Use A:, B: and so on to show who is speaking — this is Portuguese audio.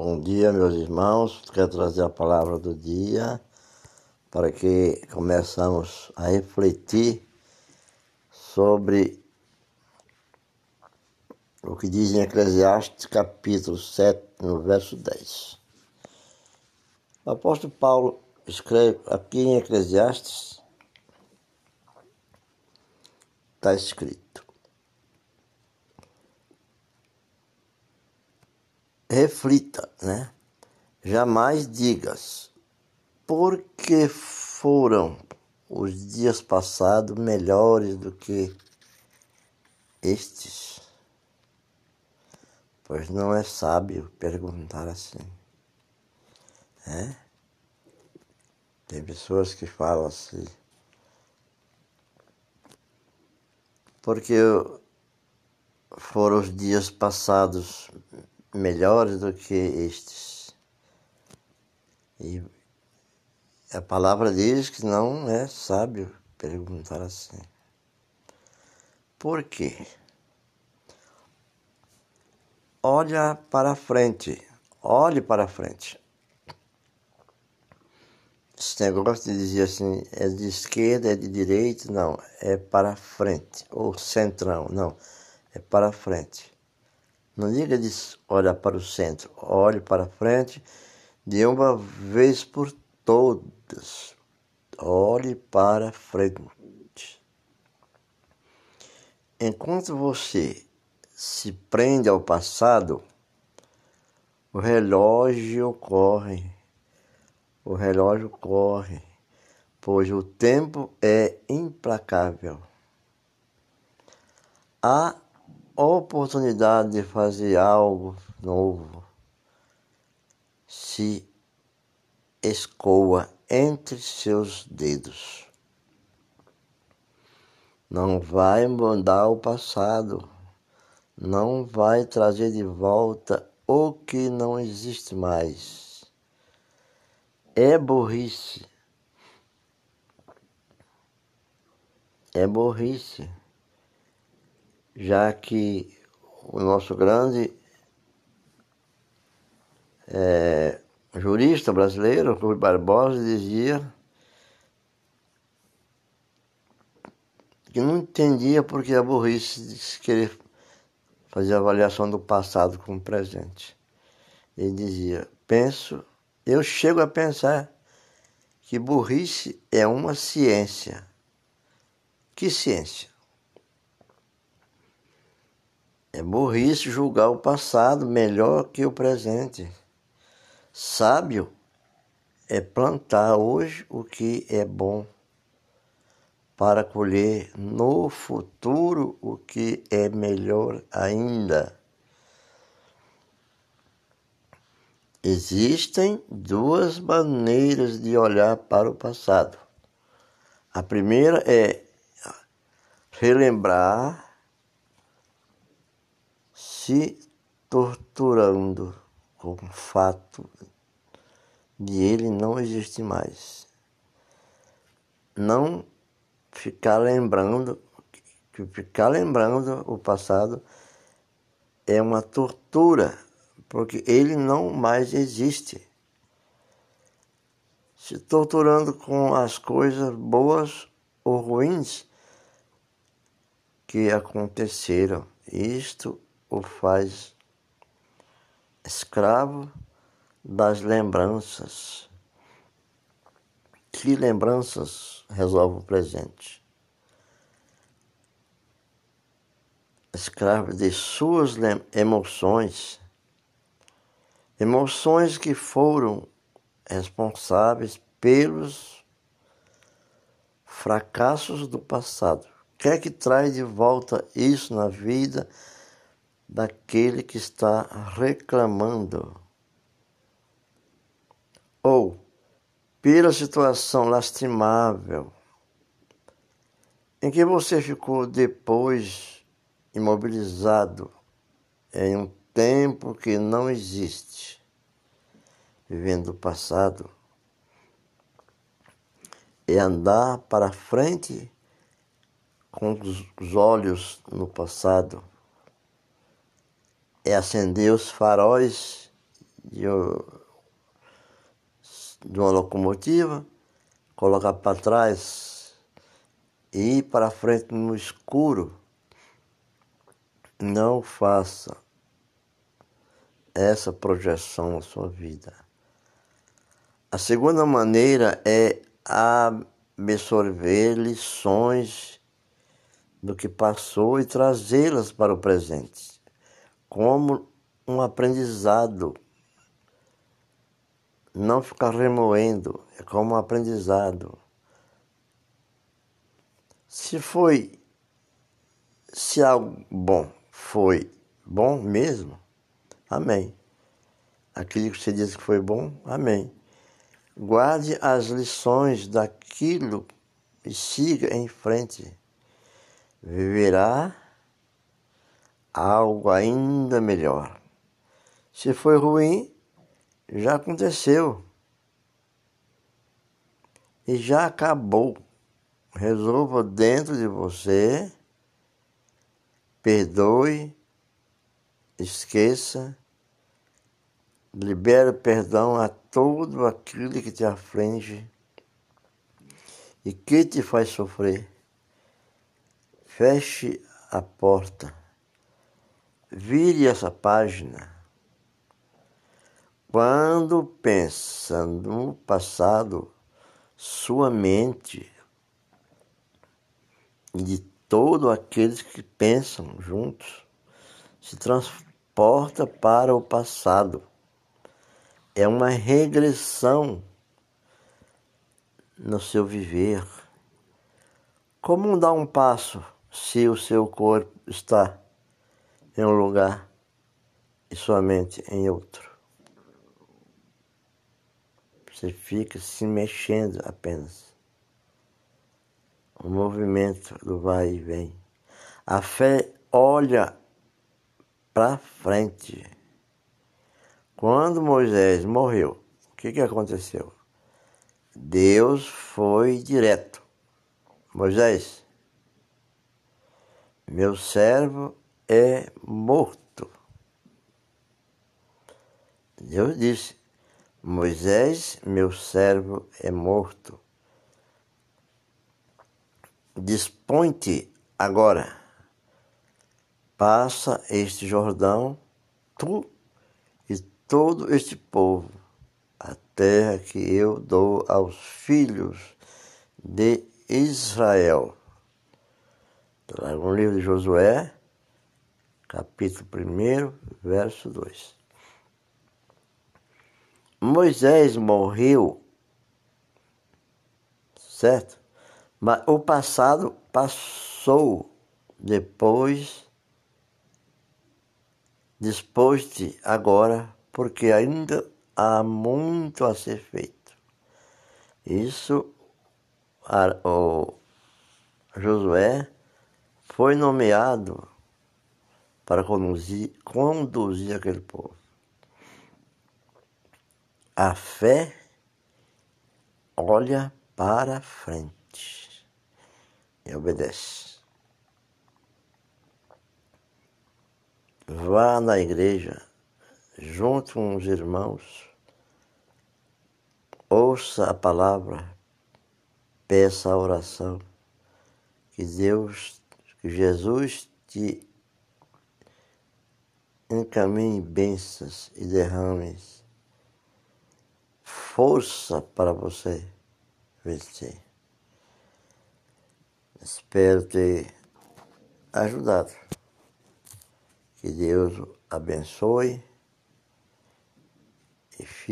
A: Bom dia, meus irmãos. Quero trazer a palavra do dia para que começamos a refletir sobre o que diz em Eclesiastes, capítulo 7, no verso 10. O apóstolo Paulo escreve aqui em Eclesiastes, está escrito: reflita, né? Jamais digas, porque foram os dias passados melhores do que estes? Pois não é sábio perguntar assim. Né? Tem pessoas que falam assim. Porque foram os dias passados melhores do que estes. E a palavra diz que não é sábio perguntar assim. Por quê? Olha para frente, olhe para frente. Esse negócio de dizer assim, é de esquerda, é de direita, não, é para frente, ou centrão, não, é para frente. Não diga de olhar para o centro, olhe para frente de uma vez por todas. Olhe para frente. Enquanto você se prende ao passado, o relógio corre. O relógio corre, pois o tempo é implacável. Há oportunidade de fazer algo novo se escoa entre seus dedos. Não vai mudar o passado, não vai trazer de volta o que não existe mais. É burrice. É burrice já que o nosso grande é, jurista brasileiro, Rui Barbosa, dizia que não entendia porque a burrice de querer fazer avaliação do passado com o presente. Ele dizia: penso, eu chego a pensar que burrice é uma ciência. Que ciência? É burrice julgar o passado melhor que o presente. Sábio é plantar hoje o que é bom, para colher no futuro o que é melhor ainda. Existem duas maneiras de olhar para o passado. A primeira é relembrar se torturando com o fato de ele não existir mais. Não ficar lembrando, que ficar lembrando o passado é uma tortura, porque ele não mais existe. Se torturando com as coisas boas ou ruins que aconteceram. Isto o faz escravo das lembranças. Que lembranças resolve o presente? Escravo de suas emoções, emoções que foram responsáveis pelos fracassos do passado. Quer é que traz de volta isso na vida daquele que está reclamando. Ou pela situação lastimável em que você ficou depois imobilizado em um tempo que não existe, vivendo o passado, é andar para frente com os olhos no passado é acender os faróis de, uma locomotiva, colocar para trás e ir para frente no escuro. Não faça essa projeção na sua vida. A segunda maneira é absorver lições do que passou e trazê-las para o presente, como um aprendizado. Não ficar remoendo, é como um aprendizado. Se foi, se algo bom foi bom mesmo, amém. Aquilo que você disse que foi bom, amém. Guarde as lições daquilo e siga em frente. Viverá algo ainda melhor. Se foi ruim, já aconteceu. E já acabou. Resolva dentro de você, perdoe, esqueça Libera perdão a todo aquele que te aflige e que te faz sofrer. Feche a porta. Vire essa página. Quando pensa no passado, sua mente de todos aqueles que pensam juntos se transporta para o passado é uma regressão no seu viver. Como dar um passo se o seu corpo está em um lugar e sua mente em outro? Você fica se mexendo apenas. O movimento do vai e vem. A fé olha para frente quando Moisés morreu, o que, que aconteceu? Deus foi direto. Moisés, meu servo é morto. Deus disse: Moisés, meu servo é morto. Dispõe-te agora, passa este Jordão, tu todo este povo, a terra que eu dou aos filhos de Israel. Está no livro de Josué, capítulo 1, verso 2. Moisés morreu, certo? Mas o passado passou depois, dispôs-te agora porque ainda há muito a ser feito. Isso, o Josué foi nomeado para conduzir, conduzir aquele povo. A fé olha para frente e obedece. Vá na igreja junto com os irmãos, ouça a palavra, peça a oração, que Deus, que Jesus te encaminhe bênçãos e derrame força para você vencer. Espero ter ajudado. Que Deus abençoe e